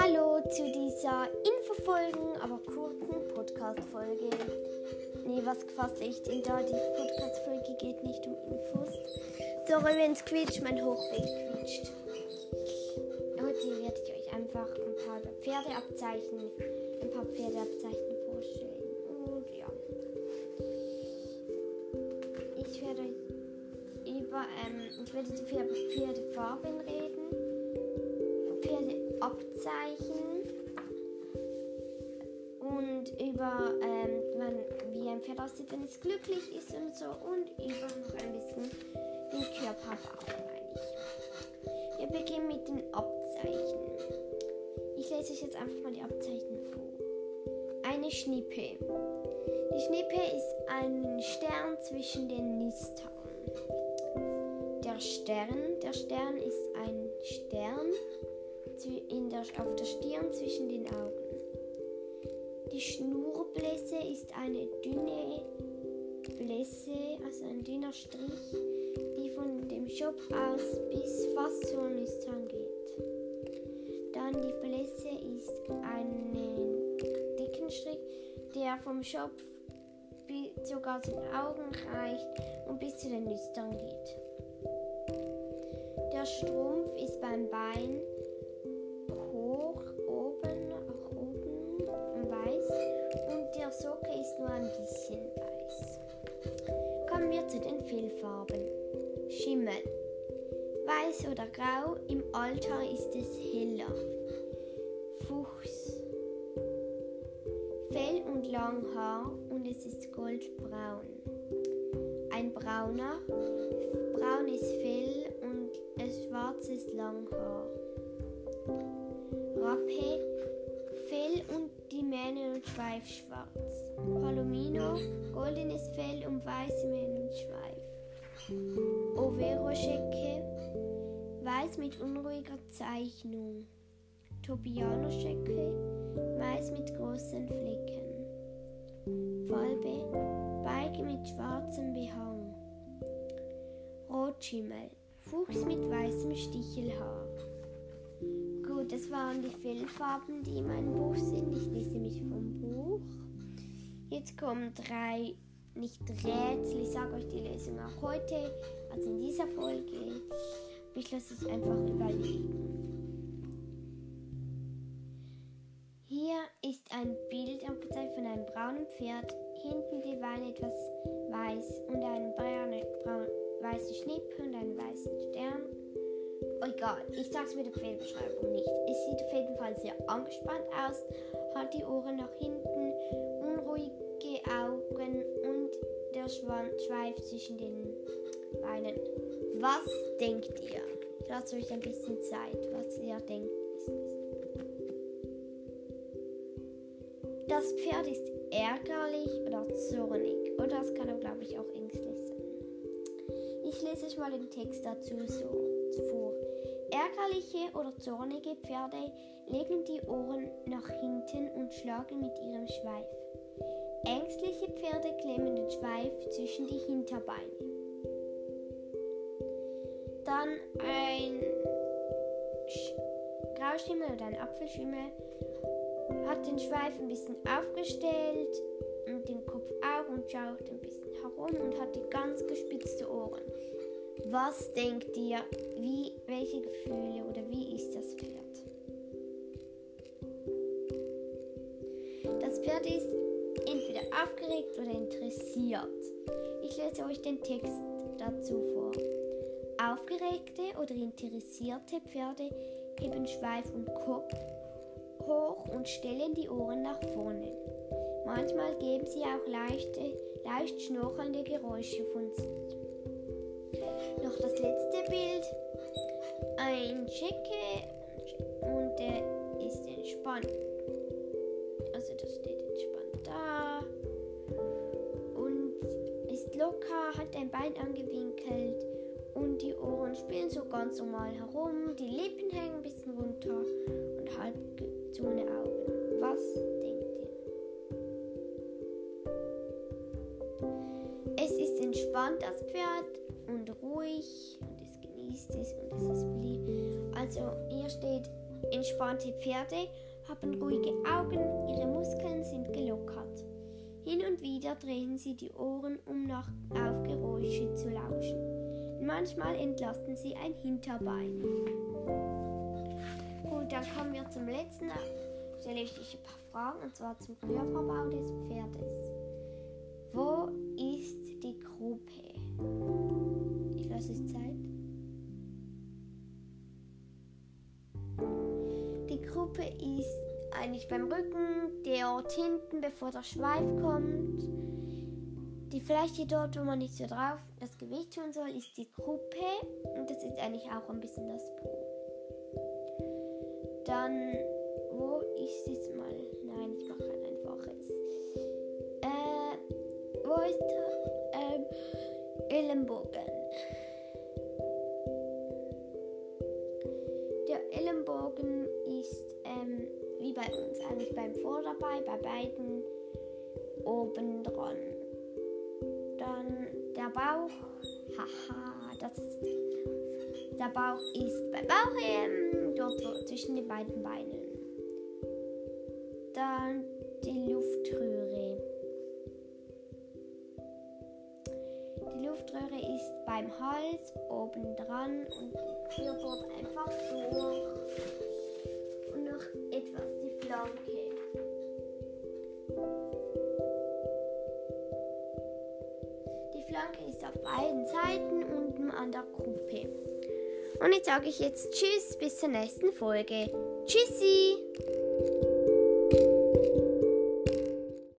Hallo zu dieser Infofolgen, aber kurzen Podcast-Folge. Nee, was gefasst echt in da? Die Podcast-Folge geht nicht um Infos. Sorry, wenn es quietscht, mein Hochweg quietscht. Heute werde ich euch einfach ein paar Pferdeabzeichen, ein paar Pferdeabzeichen vorstellen. Ähm, ich werde die Pferdefarben reden. Pferdeabzeichen und über ähm, man, wie ein Pferd aussieht, wenn es glücklich ist und so und über noch ein bisschen den Körperbau, meine ich. Wir beginnen mit den Abzeichen. Ich lese euch jetzt einfach mal die Abzeichen vor. Eine Schnippe. Die Schnippe ist ein Stern zwischen den Nistern. Der Stern, der Stern ist ein Stern in der, auf der Stirn zwischen den Augen. Die Schnurblässe ist eine dünne Blässe, also ein dünner Strich, die von dem Schopf aus bis fast zur Nüstern geht. Dann die Blässe ist ein dicken Strich, der vom Schopf sogar zu den Augen reicht und bis zu den Nüstern geht. Der Strumpf ist beim Bein hoch oben nach oben weiß und der Socke ist nur ein bisschen weiß. Kommen wir zu den Fellfarben. Schimmel. Weiß oder grau, im Alter ist es heller. Fuchs. Fell und Langhaar und es ist goldbraun. Ein brauner, braunes Fell schwarzes Langhaar. Rappe, Fell und die Mähne und Schweif schwarz. Palomino, goldenes Fell und weiße Mähne und Schweif. Overo-Schecke, weiß mit unruhiger Zeichnung. Tobiano-Schecke, weiß mit großen Flecken. Falbe, Balge mit schwarzem Behang. Rotschimmel, Fuchs mit weißem Stichelhaar. Gut, das waren die Fellfarben, die in meinem Buch sind. Ich lese mich vom Buch. Jetzt kommen drei, nicht Rätsel, ich sage euch die Lesung auch heute, also in dieser Folge. Ich lasse es einfach überlegen. Weiße Schnippe und einen weißen Stern. Egal, ich sag's mit der Pferdebeschreibung nicht. Es sieht auf jeden Fall sehr angespannt aus, hat die Ohren nach hinten, unruhige Augen und der Schwanz schweift zwischen den Beinen. Was denkt ihr? Lasst euch ein bisschen Zeit, was ihr denkt. Das Pferd ist ärgerlich oder zornig. Oder es kann auch, glaube ich, auch ängstlich Ich lese euch mal den Text dazu so vor. Ärgerliche oder zornige Pferde legen die Ohren nach hinten und schlagen mit ihrem Schweif. Ängstliche Pferde klemmen den Schweif zwischen die Hinterbeine. Dann ein Grauschimmel oder ein Apfelschimmel hat den Schweif ein bisschen aufgestellt schaut ein bisschen herum und hat die ganz gespitzte Ohren. Was denkt ihr, wie, welche Gefühle oder wie ist das Pferd? Das Pferd ist entweder aufgeregt oder interessiert. Ich lese euch den Text dazu vor. Aufgeregte oder interessierte Pferde heben Schweif und Kopf hoch und stellen die Ohren nach vorne. Manchmal geben sie auch leichte, leicht schnorchelnde Geräusche von sich. Noch das letzte Bild. Ein Schecke und der ist entspannt. Also das steht entspannt da. Und ist locker, hat ein Bein angewinkelt und die Ohren spielen so ganz normal herum. Die Lippen hängen ein bisschen runter und halb zune Augen. Was denkt entspannt, das Pferd, und ruhig und es genießt es Also hier steht, entspannte Pferde haben ruhige Augen, ihre Muskeln sind gelockert. Hin und wieder drehen sie die Ohren, um nach Aufgeräusche zu lauschen. Manchmal entlasten sie ein Hinterbein. Gut, dann kommen wir zum letzten. Stelle ich dich ein paar Fragen, und zwar zum Körperbau des eigentlich beim Rücken, dort hinten, bevor der Schweif kommt. Die Fläche dort, wo man nicht so drauf das Gewicht tun soll, ist die Gruppe. Und das ist eigentlich auch ein bisschen das Po. Dann, wo ist jetzt mal? Nein, ich mache ein einfaches. Äh, wo ist ähm, Ellenbogen? Der Ellenbogen ist ähm, wie bei uns eigentlich beim Vorderbei, bei beiden oben dran. Dann der Bauch, haha, das ist der Bauch ist beim Bauch ähm, dort zwischen den beiden Beinen. Dann die Luftröhre. Die Luftröhre ist beim Hals oben dran und führt dort einfach durch die Flanke. Die Flanke ist auf beiden Seiten unten an der Gruppe. Und jetzt sage ich jetzt Tschüss, bis zur nächsten Folge. Tschüssi!